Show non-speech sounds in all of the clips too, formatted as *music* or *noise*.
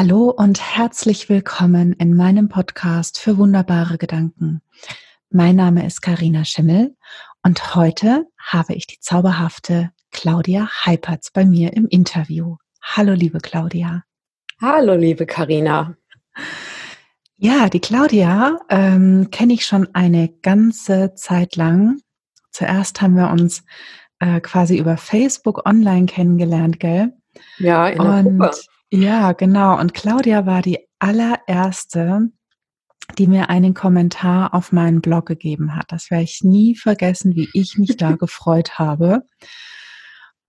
Hallo und herzlich willkommen in meinem Podcast für wunderbare Gedanken. Mein Name ist Karina Schimmel und heute habe ich die zauberhafte Claudia Heipertz bei mir im Interview. Hallo, liebe Claudia. Hallo, liebe Karina. Ja, die Claudia ähm, kenne ich schon eine ganze Zeit lang. Zuerst haben wir uns äh, quasi über Facebook online kennengelernt, gell? Ja, in der und Gruppe. Ja, genau. Und Claudia war die allererste, die mir einen Kommentar auf meinen Blog gegeben hat. Das werde ich nie vergessen, wie ich mich da *laughs* gefreut habe.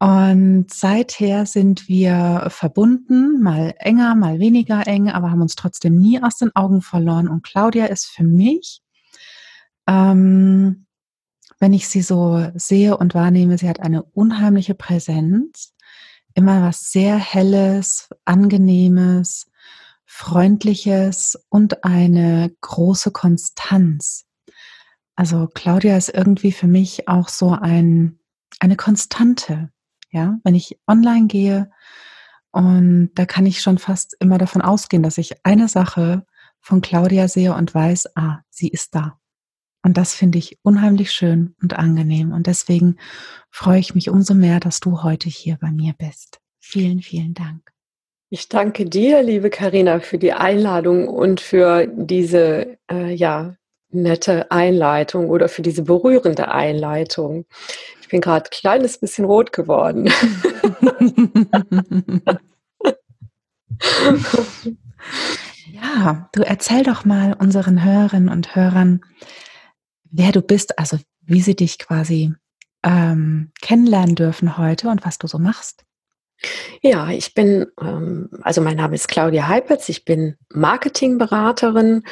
Und seither sind wir verbunden, mal enger, mal weniger eng, aber haben uns trotzdem nie aus den Augen verloren. Und Claudia ist für mich, ähm, wenn ich sie so sehe und wahrnehme, sie hat eine unheimliche Präsenz immer was sehr Helles, Angenehmes, Freundliches und eine große Konstanz. Also Claudia ist irgendwie für mich auch so ein, eine Konstante. Ja, wenn ich online gehe und da kann ich schon fast immer davon ausgehen, dass ich eine Sache von Claudia sehe und weiß, ah, sie ist da. Und das finde ich unheimlich schön und angenehm. Und deswegen freue ich mich umso mehr, dass du heute hier bei mir bist. Vielen, vielen Dank. Ich danke dir, liebe Karina, für die Einladung und für diese äh, ja nette Einleitung oder für diese berührende Einleitung. Ich bin gerade ein kleines bisschen rot geworden. *laughs* ja, du erzähl doch mal unseren Hörerinnen und Hörern, wer du bist, also wie sie dich quasi ähm, kennenlernen dürfen heute und was du so machst. Ja, ich bin, ähm, also mein Name ist Claudia Heipetz, ich bin Marketingberaterin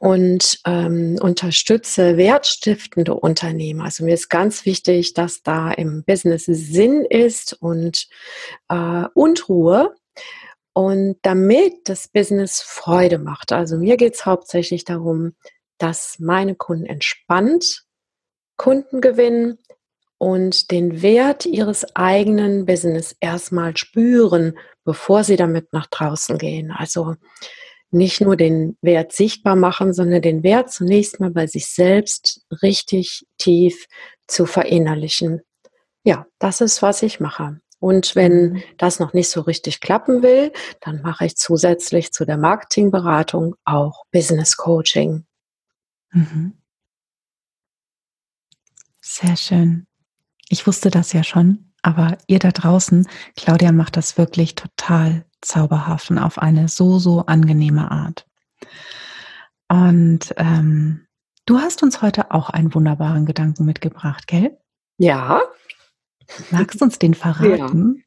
und ähm, unterstütze wertstiftende Unternehmen. Also mir ist ganz wichtig, dass da im Business Sinn ist und, äh, und Ruhe. Und damit das Business Freude macht. Also mir geht es hauptsächlich darum, dass meine Kunden entspannt Kunden gewinnen und den Wert ihres eigenen Business erstmal spüren, bevor sie damit nach draußen gehen. Also nicht nur den Wert sichtbar machen, sondern den Wert zunächst mal bei sich selbst richtig tief zu verinnerlichen. Ja, das ist, was ich mache. Und wenn mhm. das noch nicht so richtig klappen will, dann mache ich zusätzlich zu der Marketingberatung auch Business Coaching. Mhm. Sehr schön. Ich wusste das ja schon, aber ihr da draußen, Claudia macht das wirklich total zauberhaft und auf eine so, so angenehme Art. Und ähm, du hast uns heute auch einen wunderbaren Gedanken mitgebracht, gell? Ja. Magst du uns den verraten?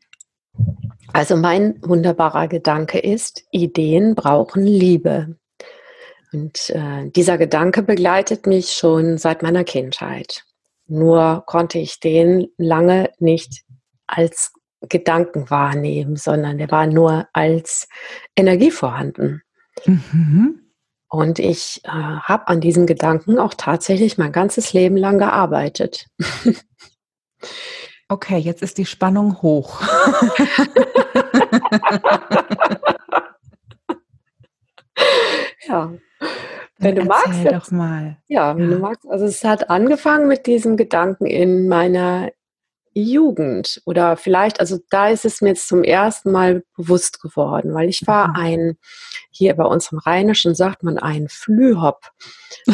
Ja. Also mein wunderbarer Gedanke ist, Ideen brauchen Liebe. Und äh, dieser Gedanke begleitet mich schon seit meiner Kindheit. Nur konnte ich den lange nicht als Gedanken wahrnehmen, sondern der war nur als Energie vorhanden. Mhm. Und ich äh, habe an diesem Gedanken auch tatsächlich mein ganzes Leben lang gearbeitet. *laughs* Okay, jetzt ist die Spannung hoch. *laughs* ja. Wenn du magst, doch mal. Ja, wenn ja. du magst. Also es hat angefangen mit diesem Gedanken in meiner Jugend oder vielleicht, also da ist es mir jetzt zum ersten Mal bewusst geworden, weil ich war mhm. ein, hier bei uns im Rheinischen sagt man ein Flühop. *laughs*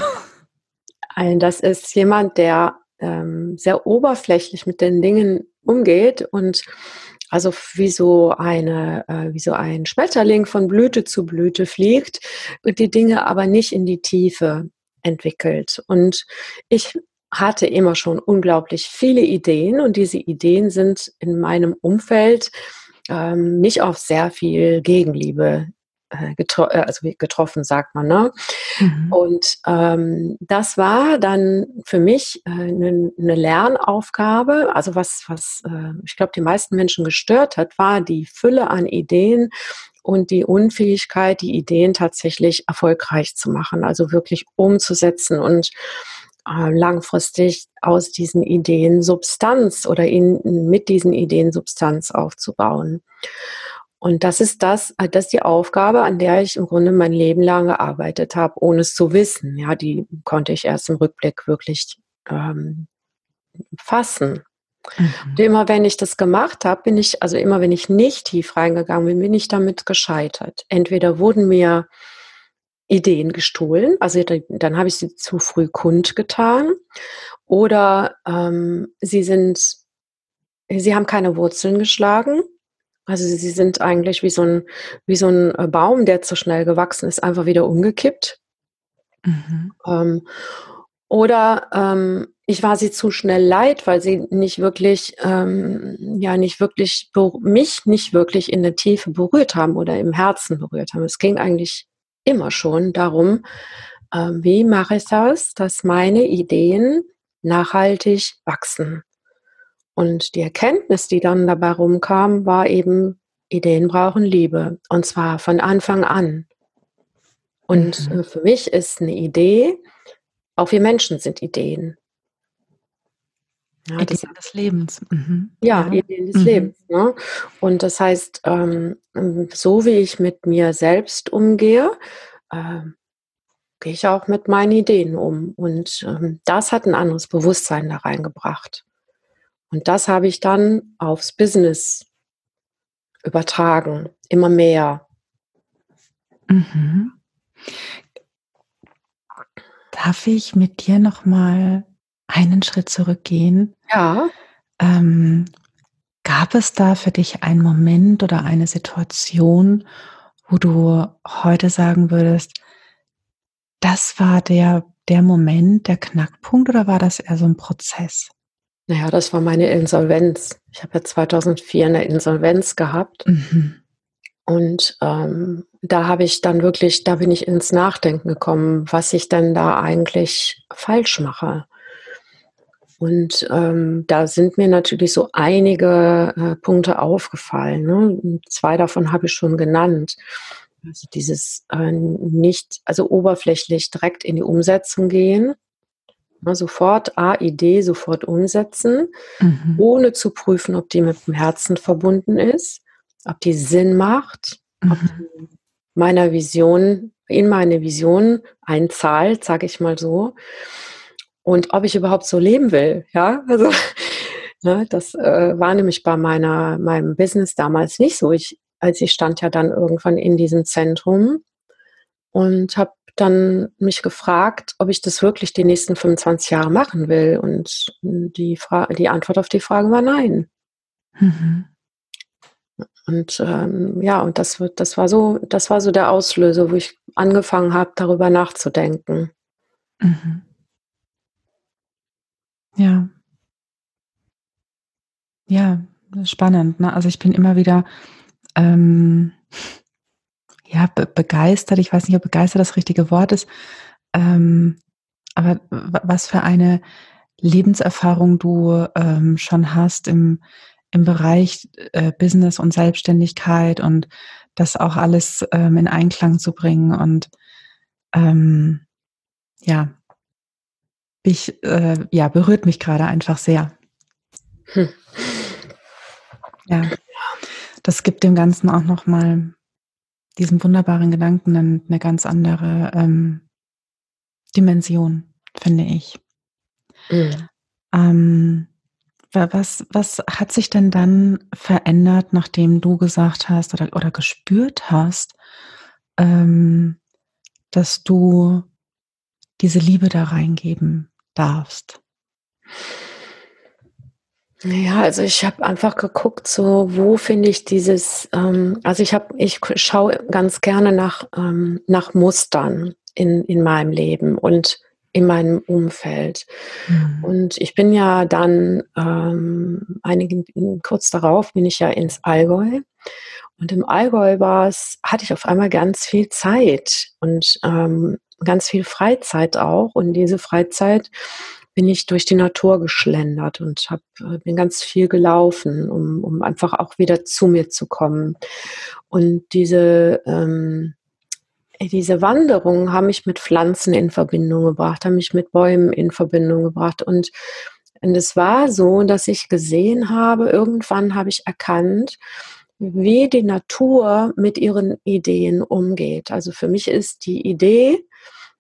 ein, das ist jemand, der ähm, sehr oberflächlich mit den Dingen umgeht und also wie so eine, äh, wie so ein Schmetterling von Blüte zu Blüte fliegt und die Dinge aber nicht in die Tiefe entwickelt. Und ich hatte immer schon unglaublich viele Ideen und diese Ideen sind in meinem Umfeld ähm, nicht auf sehr viel Gegenliebe getro äh, also getroffen, sagt man. Ne? Mhm. Und ähm, das war dann für mich eine äh, ne, ne Lernaufgabe. Also was, was äh, ich glaube, die meisten Menschen gestört hat, war die Fülle an Ideen und die Unfähigkeit, die Ideen tatsächlich erfolgreich zu machen, also wirklich umzusetzen und äh, langfristig aus diesen Ideen Substanz oder in, mit diesen Ideen Substanz aufzubauen. Und das ist das, äh, das ist die Aufgabe, an der ich im Grunde mein Leben lang gearbeitet habe, ohne es zu wissen. Ja, die konnte ich erst im Rückblick wirklich ähm, fassen. Mhm. Und immer wenn ich das gemacht habe, bin ich, also immer wenn ich nicht tief reingegangen bin, bin ich damit gescheitert. Entweder wurden mir Ideen gestohlen, also dann habe ich sie zu früh kundgetan, oder ähm, sie sind, sie haben keine Wurzeln geschlagen. Also sie sind eigentlich wie so ein, wie so ein äh, Baum, der zu schnell gewachsen ist, einfach wieder umgekippt. Mhm. Ähm, oder ähm, ich war sie zu schnell leid, weil sie nicht wirklich, ähm, ja, nicht wirklich, mich nicht wirklich in der Tiefe berührt haben oder im Herzen berührt haben. Es ging eigentlich immer schon darum, äh, wie mache ich das, dass meine Ideen nachhaltig wachsen. Und die Erkenntnis, die dann dabei rumkam, war eben, Ideen brauchen Liebe. Und zwar von Anfang an. Und mhm. Äh, für mich ist eine Idee, auch wir Menschen sind Ideen. Ja, Ideen des Lebens. Mhm. Ja, ja, Ideen des mhm. Lebens. Ne? Und das heißt, ähm, so wie ich mit mir selbst umgehe, äh, gehe ich auch mit meinen Ideen um. Und ähm, das hat ein anderes Bewusstsein da reingebracht. Und das habe ich dann aufs Business übertragen, immer mehr. Mhm. Darf ich mit dir noch mal einen Schritt zurückgehen? Ja. Ähm, gab es da für dich einen Moment oder eine Situation, wo du heute sagen würdest, das war der, der Moment, der Knackpunkt oder war das eher so ein Prozess? Naja, das war meine Insolvenz. Ich habe ja 2004 eine Insolvenz gehabt. Mhm. Und ähm, da habe ich dann wirklich, da bin ich ins Nachdenken gekommen, was ich denn da eigentlich falsch mache. Und ähm, da sind mir natürlich so einige äh, Punkte aufgefallen. Ne? Zwei davon habe ich schon genannt. Also dieses äh, nicht, also oberflächlich direkt in die Umsetzung gehen, sofort A, Idee, sofort umsetzen, mhm. ohne zu prüfen, ob die mit dem Herzen verbunden ist, ob die Sinn macht, mhm. ob die meiner Vision, in meine Vision einzahlt, sage ich mal so, und ob ich überhaupt so leben will. Ja, also *laughs* ne, das äh, war nämlich bei meiner meinem Business damals nicht so. Ich als ich stand ja dann irgendwann in diesem Zentrum und habe dann mich gefragt, ob ich das wirklich die nächsten 25 Jahre machen will. Und die, Fra die Antwort auf die Frage war nein. Mhm. Und ähm, ja, und das das war so, das war so der Auslöser, wo ich angefangen habe, darüber nachzudenken. Mhm. Ja. Ja, spannend. Ne? Also ich bin immer wieder ähm, ja, be begeistert, ich weiß nicht, ob begeistert das richtige Wort ist, ähm, aber was für eine Lebenserfahrung du ähm, schon hast im, im Bereich äh, Business und Selbstständigkeit und das auch alles ähm, in Einklang zu bringen. Und ähm, ja, ich, äh, ja, berührt mich gerade einfach sehr. Hm. Ja. Das gibt dem Ganzen auch nochmal diesen wunderbaren Gedanken dann eine ganz andere ähm, Dimension, finde ich. Mhm. Ähm, was, was hat sich denn dann verändert, nachdem du gesagt hast oder, oder gespürt hast, ähm, dass du diese Liebe da reingeben darfst? Ja, also ich habe einfach geguckt, so wo finde ich dieses, ähm, also ich habe, ich schaue ganz gerne nach, ähm, nach Mustern in, in meinem Leben und in meinem Umfeld. Mhm. Und ich bin ja dann ähm, einige, kurz darauf bin ich ja ins Allgäu. Und im Allgäu war es, hatte ich auf einmal ganz viel Zeit und ähm, ganz viel Freizeit auch. Und diese Freizeit bin ich durch die Natur geschlendert und hab, äh, bin ganz viel gelaufen, um, um einfach auch wieder zu mir zu kommen. Und diese, ähm, diese Wanderungen haben mich mit Pflanzen in Verbindung gebracht, haben mich mit Bäumen in Verbindung gebracht. Und, und es war so, dass ich gesehen habe, irgendwann habe ich erkannt, wie die Natur mit ihren Ideen umgeht. Also für mich ist die Idee,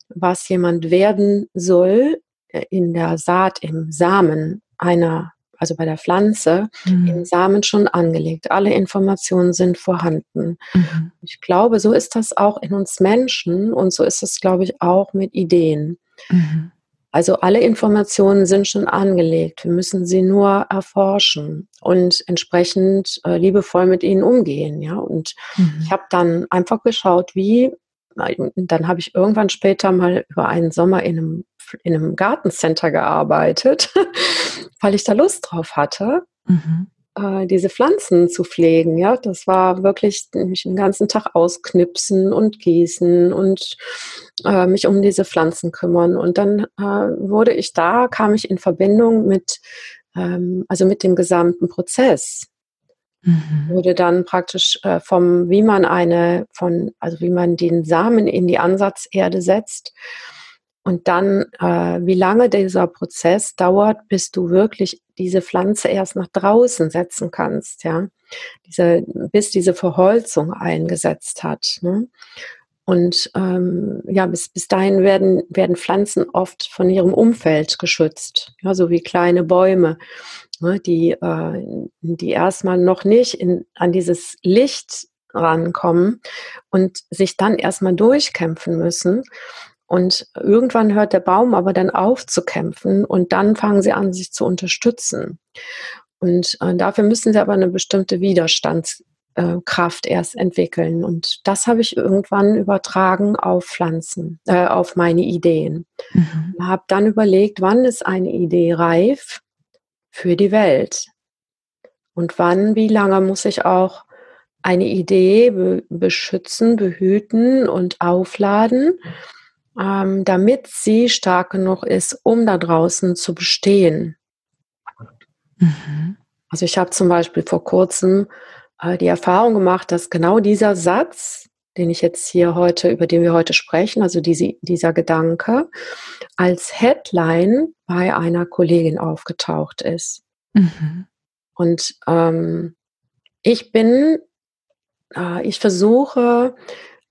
was jemand werden soll, äh, in der Saat, im Samen einer, also bei der Pflanze, mhm. im Samen schon angelegt. Alle Informationen sind vorhanden. Mhm. Ich glaube, so ist das auch in uns Menschen und so ist es, glaube ich, auch mit Ideen. Mhm. Also alle Informationen sind schon angelegt. Wir müssen sie nur erforschen und entsprechend äh, liebevoll mit ihnen umgehen. Ja, und mhm. ich habe dann einfach geschaut, wie. Dann habe ich irgendwann später mal über einen Sommer in einem, in einem Gartencenter gearbeitet, *laughs* weil ich da Lust drauf hatte. Mhm äh, diese Pflanzen zu pflegen. Ja, das war wirklich mich den ganzen Tag ausknipsen und gießen und äh, mich um diese Pflanzen kümmern. Und dann äh, wurde ich da, kam ich in Verbindung mit, ähm, also mit dem gesamten Prozess. Mhm. Wurde dann praktisch äh, vom, wie man eine, von, also wie man den Samen in die Ansatzerde setzt und dann, äh, wie lange dieser Prozess dauert, bis du wirklich diese Pflanze erst nach draußen setzen kannst, ja, diese, bis diese Verholzung eingesetzt hat. Ne? Und ähm, ja, bis, bis dahin werden, werden Pflanzen oft von ihrem Umfeld geschützt, ja, so wie kleine Bäume, ne, die, äh, die erstmal noch nicht in, an dieses Licht rankommen und sich dann erstmal durchkämpfen müssen. Und irgendwann hört der Baum aber dann auf zu kämpfen und dann fangen sie an, sich zu unterstützen. Und äh, dafür müssen sie aber eine bestimmte Widerstandskraft äh, erst entwickeln. Und das habe ich irgendwann übertragen auf Pflanzen, äh, auf meine Ideen. Mhm. Habe dann überlegt, wann ist eine Idee reif für die Welt? Und wann, wie lange muss ich auch eine Idee be beschützen, behüten und aufladen? Ähm, damit sie stark genug ist, um da draußen zu bestehen. Mhm. Also ich habe zum Beispiel vor kurzem äh, die Erfahrung gemacht, dass genau dieser Satz, den ich jetzt hier heute, über den wir heute sprechen, also diese, dieser Gedanke, als Headline bei einer Kollegin aufgetaucht ist. Mhm. Und ähm, ich bin, äh, ich versuche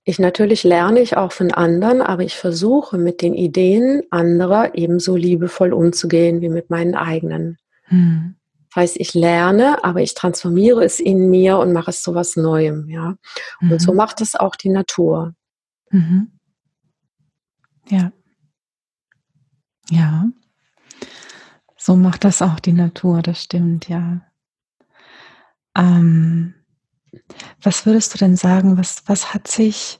ich natürlich lerne ich auch von anderen, aber ich versuche mit den Ideen anderer ebenso liebevoll umzugehen wie mit meinen eigenen. Hm. Das heißt, ich lerne, aber ich transformiere es in mir und mache es zu was Neuem, ja. Und mhm. so macht es auch die Natur. Mhm. Ja. Ja. So macht das auch die Natur, das stimmt, ja. Ähm, was würdest du denn sagen, was, was hat sich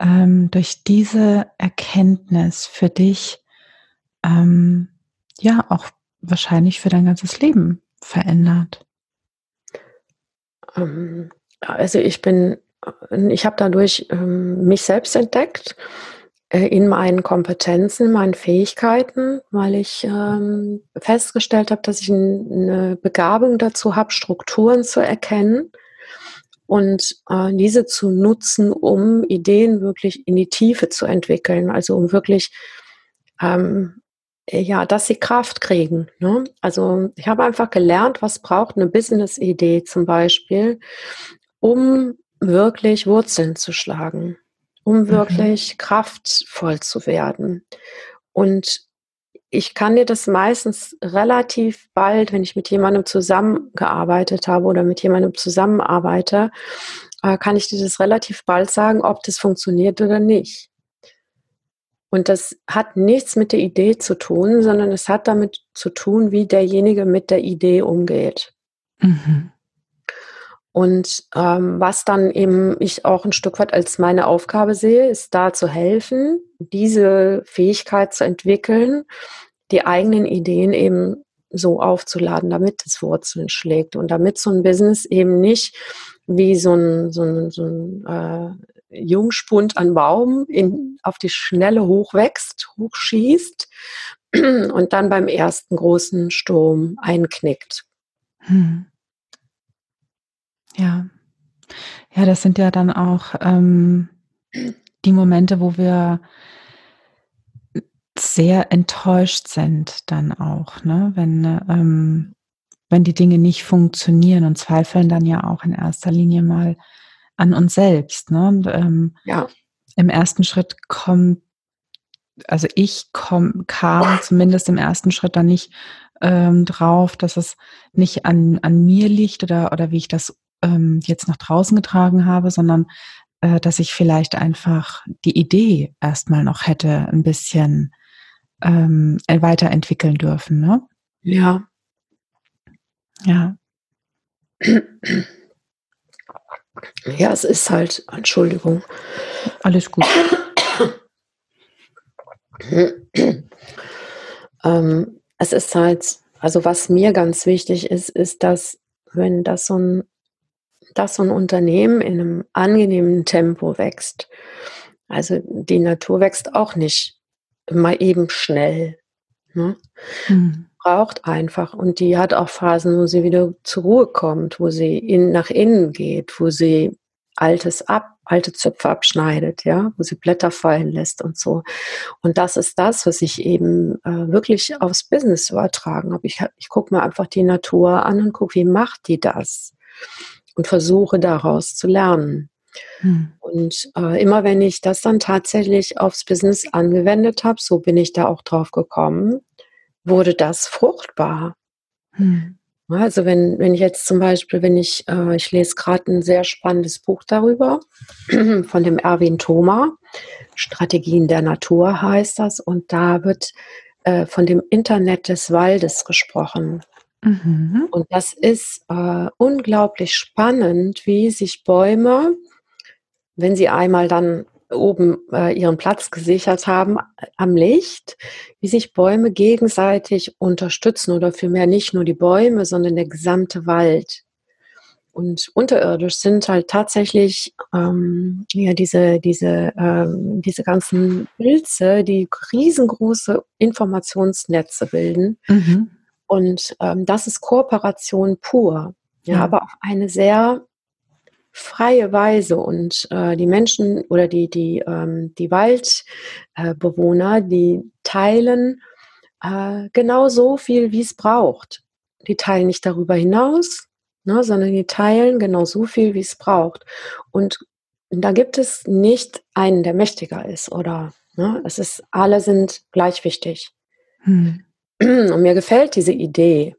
ähm, durch diese Erkenntnis für dich, ähm, ja, auch wahrscheinlich für dein ganzes Leben verändert? Ähm, also ich bin, ich habe dadurch ähm, mich selbst entdeckt äh, in meinen Kompetenzen, meinen Fähigkeiten, weil ich ähm, festgestellt habe, dass ich eine Begabung dazu habe, Strukturen zu erkennen und äh, diese zu nutzen, um Ideen wirklich in die Tiefe zu entwickeln, also um wirklich ähm, ja, dass sie Kraft kriegen. Ne? Also ich habe einfach gelernt, was braucht eine Business-Idee zum Beispiel, um wirklich Wurzeln zu schlagen, um mhm. wirklich mhm. kraftvoll zu werden. Und ich kann dir das meistens relativ bald, wenn ich mit jemandem zusammengearbeitet habe oder mit jemandem zusammenarbeite, äh, kann ich dir das relativ bald sagen, ob das funktioniert oder nicht. Und das hat nichts mit der Idee zu tun, sondern es hat damit zu tun, wie derjenige mit der Idee umgeht. Mhm. Und ähm, was dann eben ich auch ein Stück weit als meine Aufgabe sehe, ist da zu helfen, diese Fähigkeit zu entwickeln, die eigenen Ideen eben so aufzuladen, damit es Wurzeln schlägt und damit so ein Business eben nicht wie so ein, so ein, so ein äh, Jungspund an Baum in, auf die Schnelle hochwächst, hochschießt und dann beim ersten großen Sturm einknickt. Hm. Ja. Ja, das sind ja dann auch ähm, die Momente, wo wir sehr enttäuscht sind dann auch, ne? wenn, ähm, wenn die Dinge nicht funktionieren und zweifeln dann ja auch in erster Linie mal an uns selbst. Ne? Und, ähm, ja. Im ersten Schritt kommt, also ich komm, kam zumindest im ersten Schritt dann nicht ähm, drauf, dass es nicht an, an mir liegt oder, oder wie ich das ähm, jetzt nach draußen getragen habe, sondern äh, dass ich vielleicht einfach die Idee erstmal noch hätte, ein bisschen ähm, weiterentwickeln dürfen. Ne? Ja. Ja. Ja, es ist halt, Entschuldigung. Alles gut. ähm, es ist halt, also was mir ganz wichtig ist, ist, dass wenn das so ein, dass so ein Unternehmen in einem angenehmen Tempo wächst, also die Natur wächst auch nicht mal eben schnell. Ne? Mhm. Braucht einfach und die hat auch Phasen, wo sie wieder zur Ruhe kommt, wo sie in, nach innen geht, wo sie Altes ab, alte Zöpfe abschneidet, ja, wo sie Blätter fallen lässt und so. Und das ist das, was ich eben äh, wirklich aufs Business übertragen habe. Ich, ich gucke mir einfach die Natur an und gucke, wie macht die das? Und versuche daraus zu lernen. Hm. Und äh, immer wenn ich das dann tatsächlich aufs Business angewendet habe, so bin ich da auch drauf gekommen, wurde das fruchtbar. Hm. Also wenn, wenn ich jetzt zum Beispiel, wenn ich, äh, ich lese gerade ein sehr spannendes Buch darüber, *clears throat* von dem Erwin Thoma, Strategien der Natur heißt das, und da wird äh, von dem Internet des Waldes gesprochen. Mhm. Und das ist äh, unglaublich spannend, wie sich Bäume, wenn sie einmal dann oben äh, ihren Platz gesichert haben am Licht, wie sich Bäume gegenseitig unterstützen oder vielmehr nicht nur die Bäume, sondern der gesamte Wald. Und unterirdisch sind halt tatsächlich ähm, ja, diese, diese, ähm, diese ganzen Pilze, die riesengroße Informationsnetze bilden. Mhm. Und ähm, das ist Kooperation pur. Ja, ja, aber auf eine sehr freie Weise und äh, die Menschen oder die, die, ähm, die Waldbewohner, äh, die teilen äh, genau so viel, wie es braucht. Die teilen nicht darüber hinaus, ne, sondern die teilen genau so viel, wie es braucht. Und da gibt es nicht einen, der mächtiger ist oder ne, es ist, alle sind gleich wichtig. Hm. *clears throat* Und mir gefällt diese Idee,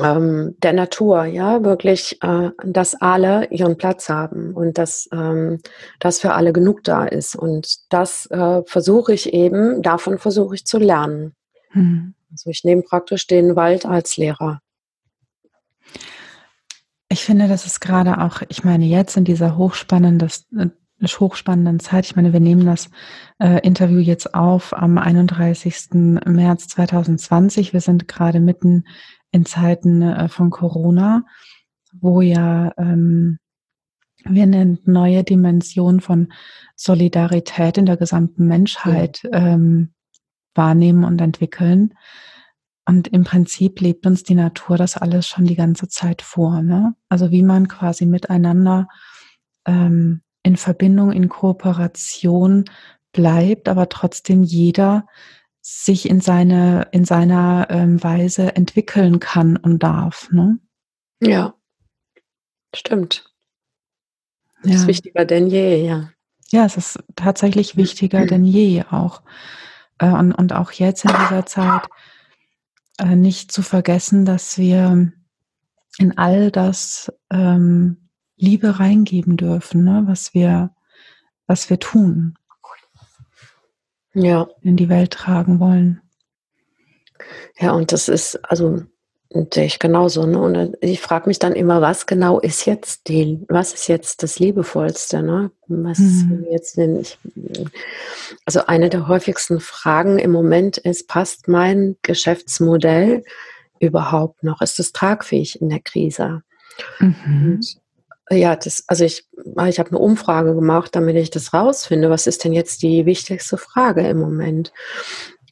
ähm, der Natur, ja, wirklich, äh, dass alle ihren Platz haben und dass, ähm, dass für alle genug da ist. Und das äh, versuche ich eben, davon versuche ich zu lernen. Mhm. Also ich nehme praktisch den Wald als Lehrer. Ich finde, das ist gerade auch, ich meine, jetzt in dieser hochspannenden, hochspannenden Zeit, ich meine, wir nehmen das äh, Interview jetzt auf am 31. März 2020. Wir sind gerade mitten in Zeiten äh, von Corona, wo ja ähm, wir eine neue Dimension von Solidarität in der gesamten Menschheit ähm, wahrnehmen und entwickeln. Und im Prinzip lebt uns die Natur das alles schon die ganze Zeit vor. Ne? Also wie man quasi miteinander ähm, in Verbindung, in Kooperation bleibt, aber trotzdem jeder sich in seine in seiner ähm, Weise entwickeln kann und darf. Ne? Ja, stimmt. Das ja. ist wichtiger denn je, ja. Ja, es ist tatsächlich wichtiger *clears throat* denn je auch. Äh, und, und auch jetzt in dieser Zeit äh, nicht zu vergessen, dass wir in all das ähm, Liebe reingeben dürfen, ne? was wir, was wir tun ja. in die Welt tragen wollen. Ja, und das ist, also sehe ich genauso. Ne? Und ich frage mich dann immer, was genau ist jetzt die, was ist jetzt das Liebevollste? Ne? Was mhm. jetzt denn ich, also eine der häufigsten Fragen im Moment ist, passt mein Geschäftsmodell überhaupt noch? Ist es tragfähig in der Krise? Mhm. Ja, das, also ich, ich habe eine Umfrage gemacht, damit ich das rausfinde. Was ist denn jetzt die wichtigste Frage im Moment?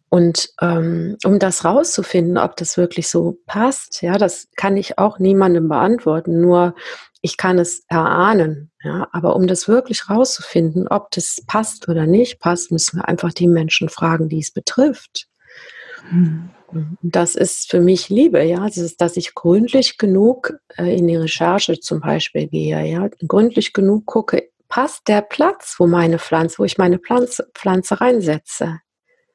Und ähm, um das rauszufinden, ob das wirklich so passt, ja, das kann ich auch niemandem beantworten. Nur ich kann es erahnen. Ja, aber um das wirklich rauszufinden, ob das passt oder nicht passt, müssen wir einfach die Menschen fragen, die es betrifft. Mhm. Das ist für mich Liebe, ja, das ist, dass ich gründlich genug äh, in die Recherche zum Beispiel gehe, ja, gründlich genug gucke, passt der Platz, wo meine Pflanze, wo ich meine Pflanze, Pflanze reinsetze.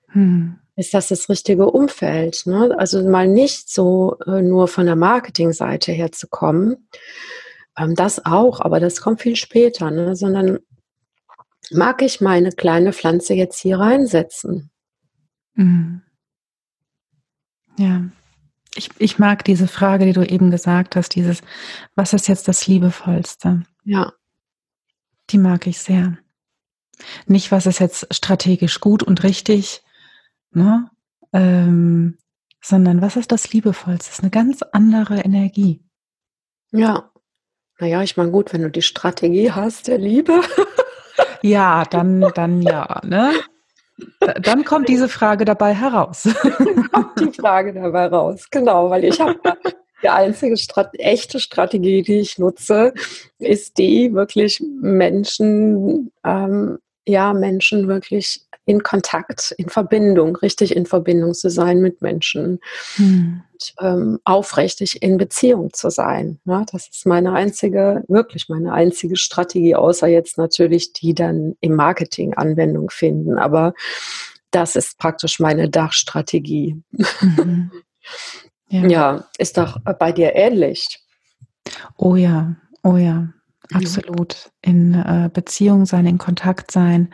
Hm. Ist das das richtige Umfeld? Ne? Also mal nicht so äh, nur von der Marketingseite her zu kommen, ähm, das auch, aber das kommt viel später, ne? sondern mag ich meine kleine Pflanze jetzt hier reinsetzen? Mhm. Ja, ich, ich mag diese Frage, die du eben gesagt hast, dieses, was ist jetzt das Liebevollste? Ja. Die mag ich sehr. Nicht, was ist jetzt strategisch gut und richtig, ne? Ähm, sondern was ist das Liebevollste? Das ist eine ganz andere Energie. Ja. Naja, ich meine, gut, wenn du die Strategie hast der Liebe. ja, dann, dann ja, ne? Dann kommt diese Frage dabei heraus. Dann kommt die Frage dabei raus, genau, weil ich habe die einzige Strat echte Strategie, die ich nutze, ist die, wirklich Menschen, ähm, ja, Menschen wirklich in Kontakt, in Verbindung, richtig in Verbindung zu sein mit Menschen, hm. und, ähm, aufrichtig in Beziehung zu sein. Ja, das ist meine einzige, wirklich meine einzige Strategie, außer jetzt natürlich die dann im Marketing Anwendung finden. Aber das ist praktisch meine Dachstrategie. Mhm. *laughs* Ja. ja, ist doch bei dir ähnlich. Oh ja, oh ja, absolut. In äh, Beziehung sein, in Kontakt sein.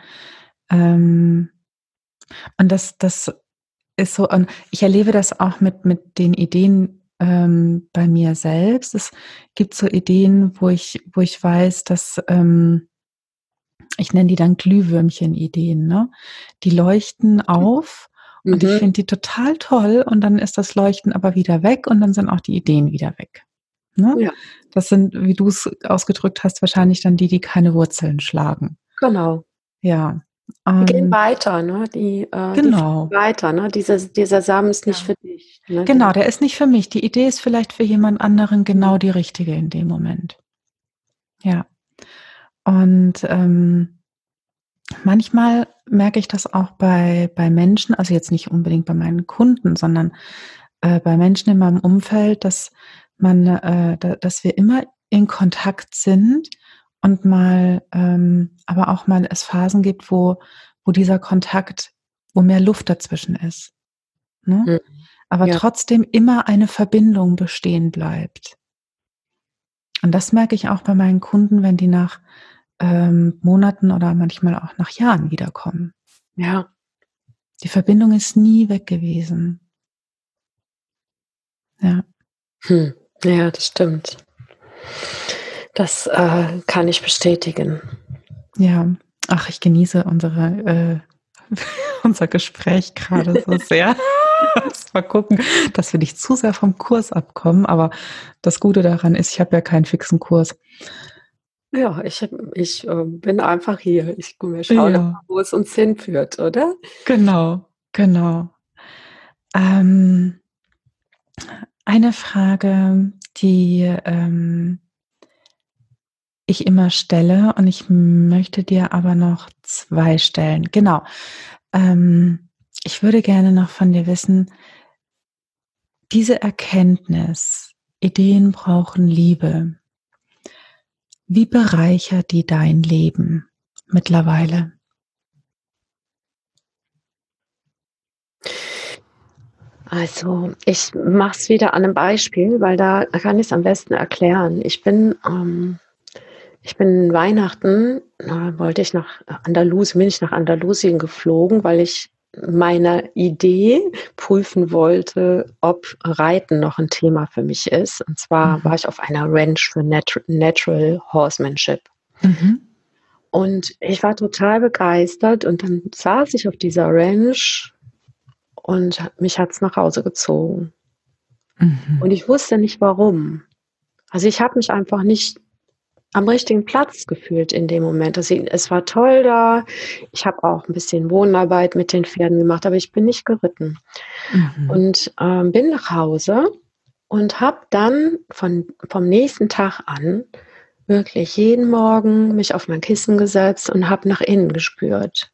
Ähm, und das, das ist so, und ich erlebe das auch mit, mit den Ideen ähm, bei mir selbst. Es gibt so Ideen, wo ich, wo ich weiß, dass ähm, ich nenne die dann Glühwürmchen-Ideen, ne? Die leuchten auf und mhm. ich finde die total toll und dann ist das Leuchten aber wieder weg und dann sind auch die Ideen wieder weg. Ne? Ja. Das sind, wie du es ausgedrückt hast, wahrscheinlich dann die, die keine Wurzeln schlagen. Genau. Ja. Die gehen ähm, weiter, ne? Die, äh, genau. Die weiter, ne? Dieser, dieser Samen ist nicht ja. für dich. Ne? Genau, der ist nicht für mich. Die Idee ist vielleicht für jemand anderen genau die richtige in dem Moment. Ja. Und ähm, manchmal merke ich das auch bei, bei Menschen, also jetzt nicht unbedingt bei meinen Kunden, sondern äh, bei Menschen in meinem Umfeld, dass man, äh, da, dass wir immer in Kontakt sind und mal, ähm, aber auch mal es Phasen gibt, wo, wo dieser Kontakt, wo mehr Luft dazwischen ist. Ne? Mhm. Aber ja. trotzdem immer eine Verbindung bestehen bleibt. Und das merke ich auch bei meinen Kunden, wenn die nach ähm, Monaten oder manchmal auch nach Jahren wiederkommen. Ja. Die Verbindung ist nie weg gewesen. Ja. Hm. Ja, das stimmt. Das äh, kann ich bestätigen. Ja, ach, ich genieße unsere, äh, *laughs* unser Gespräch gerade so *laughs* sehr. mal gucken, dass wir nicht zu sehr vom Kurs abkommen. Aber das Gute daran ist, ich habe ja keinen fixen Kurs. Ja, ich, ich äh, bin einfach hier. Ich wir schauen, ja. wo es uns hinführt, oder? Genau, genau. Ähm, eine Frage, die ähm, ich immer stelle und ich möchte dir aber noch zwei stellen. Genau. Ähm, ich würde gerne noch von dir wissen, diese Erkenntnis, Ideen brauchen Liebe. Wie bereichert die dein Leben mittlerweile? Also ich mache es wieder an einem Beispiel, weil da kann ich es am besten erklären. Ich bin, ähm, ich bin Weihnachten, äh, wollte ich nach Andalusien, bin ich nach Andalusien geflogen, weil ich meiner Idee prüfen wollte, ob Reiten noch ein Thema für mich ist. Und zwar mhm. war ich auf einer Ranch für Nat Natural Horsemanship. Mhm. Und ich war total begeistert und dann saß ich auf dieser Ranch und mich hat es nach Hause gezogen. Mhm. Und ich wusste nicht warum. Also ich habe mich einfach nicht am richtigen Platz gefühlt in dem Moment. Also es war toll da. Ich habe auch ein bisschen Wohnarbeit mit den Pferden gemacht, aber ich bin nicht geritten. Mhm. Und ähm, bin nach Hause und habe dann von, vom nächsten Tag an wirklich jeden Morgen mich auf mein Kissen gesetzt und habe nach innen gespürt.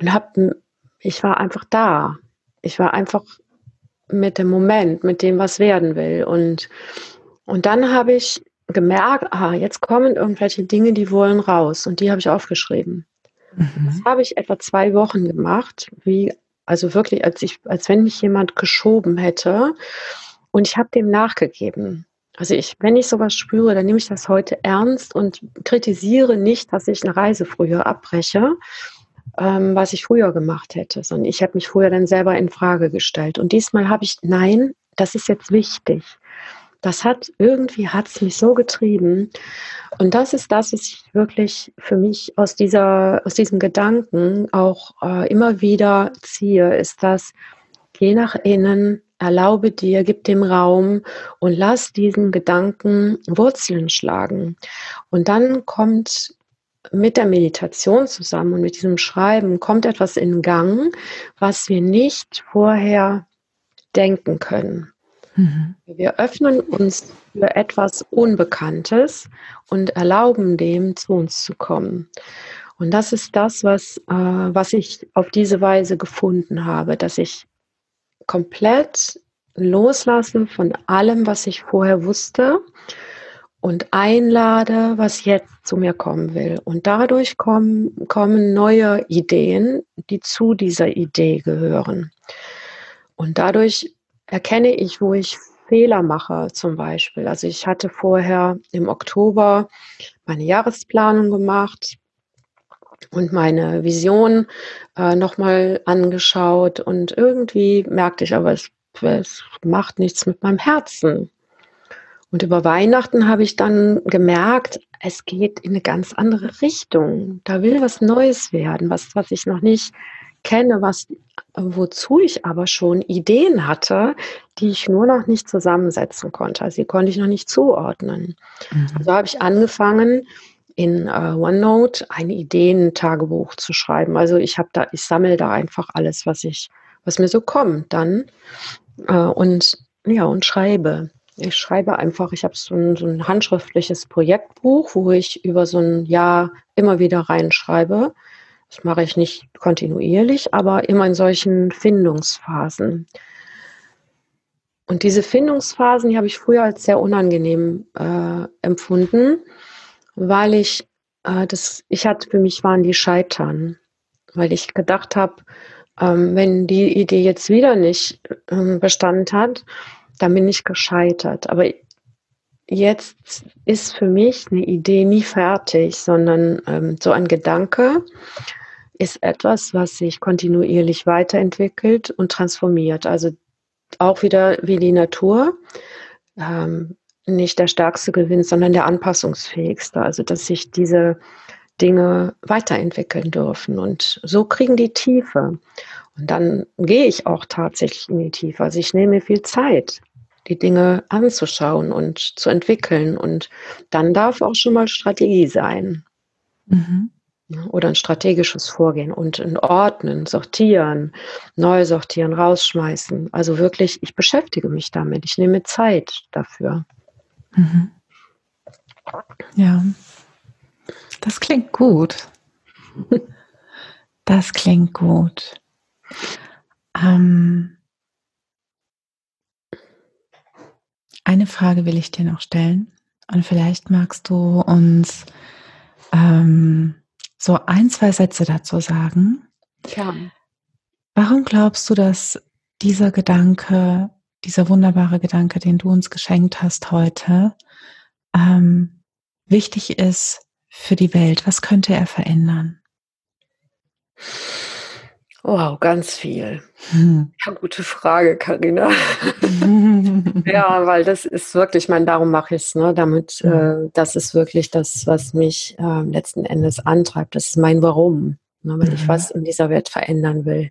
Und habe, ich war einfach da ich war einfach mit dem Moment, mit dem, was werden will. Und, und dann habe ich gemerkt, ah, jetzt kommen irgendwelche Dinge, die wollen raus. Und die habe ich aufgeschrieben. Mhm. Das habe ich etwa zwei Wochen gemacht, wie, also wirklich, als ich, als wenn mich jemand geschoben hätte. Und ich habe dem nachgegeben. Also ich, wenn ich sowas spüre, dann nehme ich das heute ernst und kritisiere nicht, dass ich eine Reise früher abbreche, ähm, was ich früher gemacht hätte, sondern ich habe mich früher dann selber in Frage gestellt. Und diesmal habe ich, nein, das ist jetzt wichtig. Das hat irgendwie hat mich so getrieben. Und das ist das, was ich wirklich für mich aus dieser, aus diesem Gedanken auch äh, immer wieder ziehe, ist das, geh nach innen, erlaube dir, gib dem Raum und lass diesen Gedanken Wurzeln schlagen. Und dann kommt mit der Meditation zusammen und mit diesem Schreiben kommt etwas in Gang, was wir nicht vorher denken können. Mhm. Wir öffnen uns für etwas Unbekanntes und erlauben dem, zu uns zu kommen. Und das ist das, was, äh, was ich auf diese Weise gefunden habe, dass ich komplett loslassen von allem, was ich vorher wusste und einlade, was jetzt zu mir kommen will. Und dadurch kommen, kommen neue Ideen, die zu dieser Idee gehören. Und dadurch erkenne ich, wo ich Fehler mache zum Beispiel. Also ich hatte vorher im Oktober meine Jahresplanung gemacht und meine Vision äh, nochmal angeschaut und irgendwie merkte ich aber, es, es macht nichts mit meinem Herzen. Und über Weihnachten habe ich dann gemerkt, es geht in eine ganz andere Richtung. Da will was Neues werden, was, was ich noch nicht kenne, was, wozu ich aber schon Ideen hatte, die ich nur noch nicht zusammensetzen konnte. Also die konnte ich noch nicht zuordnen. Mhm. Also habe ich angefangen, in uh, OneNote ein Ideentagebuch zu schreiben. Also ich habe da, ich sammle da einfach alles, was ich, was mir so kommt dann uh, und ja und schreibe. Ich schreibe einfach, ich habe so ein, so ein handschriftliches Projektbuch, wo ich über so ein Jahr immer wieder reinschreibe. Das mache ich nicht kontinuierlich, aber immer in solchen Findungsphasen. Und diese Findungsphasen, die habe ich früher als sehr unangenehm äh, empfunden weil ich äh, das, ich hatte für mich waren die Scheitern, weil ich gedacht habe, ähm, wenn die Idee jetzt wieder nicht ähm, Bestand hat, dann bin ich gescheitert. Aber jetzt ist für mich eine Idee nie fertig, sondern ähm, so ein Gedanke ist etwas, was sich kontinuierlich weiterentwickelt und transformiert. Also auch wieder wie die Natur. Ähm, nicht der Stärkste gewinnt, sondern der Anpassungsfähigste. Also dass sich diese Dinge weiterentwickeln dürfen. Und so kriegen die Tiefe. Und dann gehe ich auch tatsächlich in die Tiefe. Also ich nehme mir viel Zeit, die Dinge anzuschauen und zu entwickeln. Und dann darf auch schon mal Strategie sein. Mhm. Oder ein strategisches Vorgehen und ein Ordnen, sortieren, neu sortieren, rausschmeißen. Also wirklich, ich beschäftige mich damit. Ich nehme Zeit dafür. Mhm. Ja, das klingt gut. *laughs* Das klingt gut. Ähm, eine Frage will ich dir noch stellen und vielleicht magst du uns ähm, so ein, zwei Sätze dazu sagen. Ja. Warum glaubst du, dass dieser Gedanke dieser wunderbare Gedanke, den du uns geschenkt hast heute, ähm, wichtig ist für die Welt? Was könnte er verändern? Wow, ganz viel. Hm. Ja, gute Frage, Karina. *laughs* ja, weil das ist wirklich, ich meine, darum mache ich es, ne? Damit, hm. äh, das ist wirklich das, was mich äh, letzten Endes antreibt. Das ist mein Warum, ne? weil mhm. ich was in dieser Welt verändern will.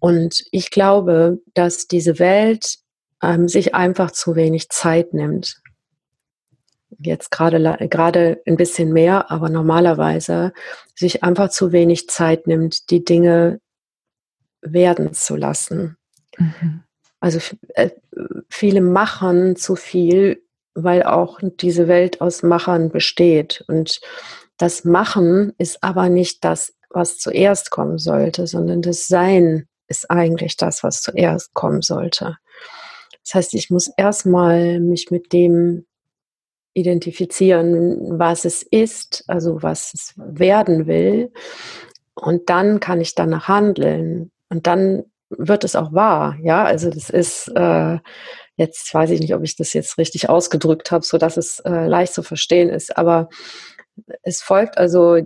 Und ich glaube, dass diese Welt ähm, sich einfach zu wenig Zeit nimmt. Jetzt gerade, gerade ein bisschen mehr, aber normalerweise sich einfach zu wenig Zeit nimmt, die Dinge werden zu lassen. Mhm. Also äh, viele machen zu viel, weil auch diese Welt aus Machern besteht. Und das Machen ist aber nicht das, was zuerst kommen sollte, sondern das Sein ist eigentlich das, was zuerst kommen sollte. Das heißt, ich muss erstmal mich mit dem identifizieren, was es ist, also was es werden will. Und dann kann ich danach handeln. Und dann wird es auch wahr. Ja, also das ist äh, jetzt weiß ich nicht, ob ich das jetzt richtig ausgedrückt habe, so dass es äh, leicht zu verstehen ist. Aber es folgt also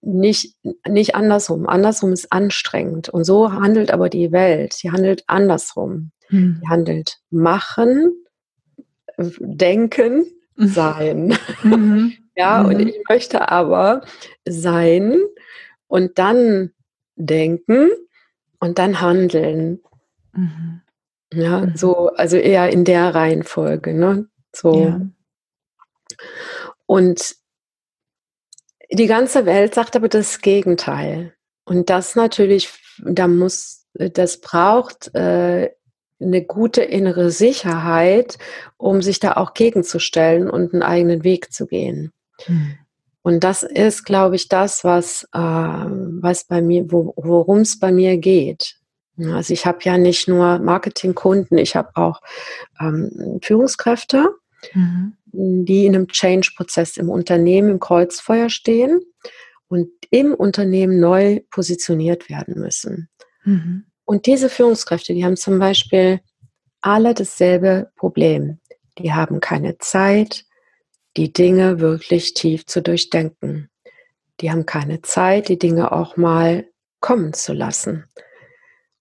nicht, nicht andersrum. Andersrum ist anstrengend. Und so handelt aber die Welt. Sie handelt andersrum. Hm. Sie handelt machen, denken. Sein. Mhm. *laughs* ja, mhm. und ich möchte aber sein und dann denken und dann handeln. Mhm. Ja, mhm. so, also eher in der Reihenfolge, ne? So. Ja. Und die ganze Welt sagt aber das Gegenteil. Und das natürlich, da muss, das braucht äh, eine gute innere Sicherheit, um sich da auch gegenzustellen und einen eigenen Weg zu gehen. Hm. Und das ist, glaube ich, das, was, äh, was bei mir, wo, worum es bei mir geht. Also ich habe ja nicht nur Marketingkunden, ich habe auch ähm, Führungskräfte, mhm. die in einem Change-Prozess im Unternehmen im Kreuzfeuer stehen und im Unternehmen neu positioniert werden müssen. Mhm. Und diese Führungskräfte, die haben zum Beispiel alle dasselbe Problem. Die haben keine Zeit, die Dinge wirklich tief zu durchdenken. Die haben keine Zeit, die Dinge auch mal kommen zu lassen.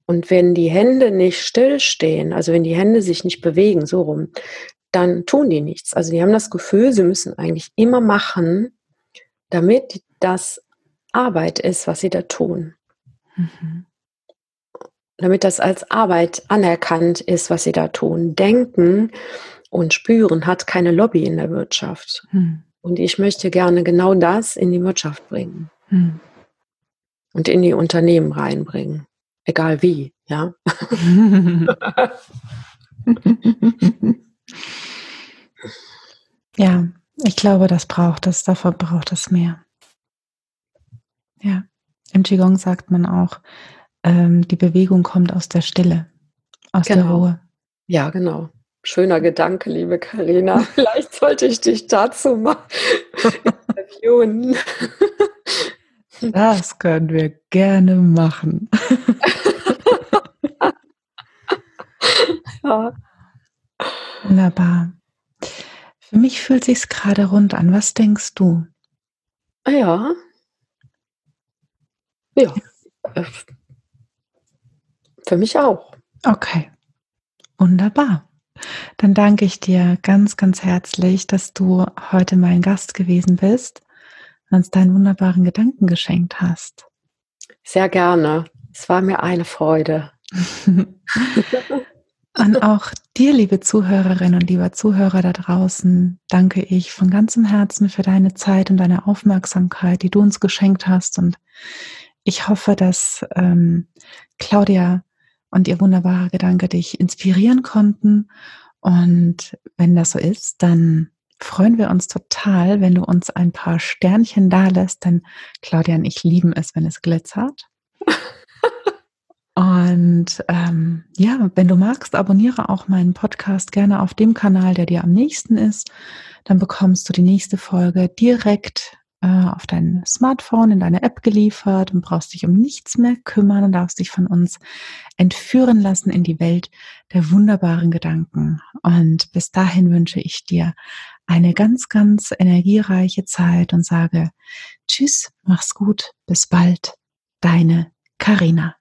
Und wenn die Hände nicht stillstehen, also wenn die Hände sich nicht bewegen, so rum, dann tun die nichts. Also die haben das Gefühl, sie müssen eigentlich immer machen, damit das Arbeit ist, was sie da tun. Mhm. Damit das als Arbeit anerkannt ist, was sie da tun. Denken und spüren hat keine Lobby in der Wirtschaft. Mhm. Und ich möchte gerne genau das in die Wirtschaft bringen. Mhm. Und in die Unternehmen reinbringen egal wie, ja. *laughs* ja, ich glaube, das braucht es, davon braucht es mehr. Ja, im Qigong sagt man auch, ähm, die Bewegung kommt aus der Stille, aus genau. der Ruhe. Ja, genau. Schöner Gedanke, liebe Karina. *laughs* Vielleicht sollte ich dich dazu mal interviewen. Das können wir gerne machen. *laughs* ja. Wunderbar. Für mich fühlt sich gerade rund an. Was denkst du? Ah ja. Ja. *laughs* Für mich auch. Okay. Wunderbar. Dann danke ich dir ganz, ganz herzlich, dass du heute mein Gast gewesen bist und uns deinen wunderbaren Gedanken geschenkt hast. Sehr gerne. Es war mir eine Freude. *laughs* Und auch dir, liebe Zuhörerin und lieber Zuhörer da draußen, danke ich von ganzem Herzen für deine Zeit und deine Aufmerksamkeit, die du uns geschenkt hast. Und ich hoffe, dass ähm, Claudia und ihr wunderbarer Gedanke dich inspirieren konnten. Und wenn das so ist, dann freuen wir uns total, wenn du uns ein paar Sternchen da lässt, denn Claudia und ich lieben es, wenn es glitzert. *laughs* Und ähm, ja, wenn du magst, abonniere auch meinen Podcast gerne auf dem Kanal, der dir am nächsten ist. Dann bekommst du die nächste Folge direkt auf dein Smartphone, in deine App geliefert und brauchst dich um nichts mehr kümmern und darfst dich von uns entführen lassen in die Welt der wunderbaren Gedanken. Und bis dahin wünsche ich dir eine ganz, ganz energiereiche Zeit und sage Tschüss, mach's gut, bis bald, deine Karina.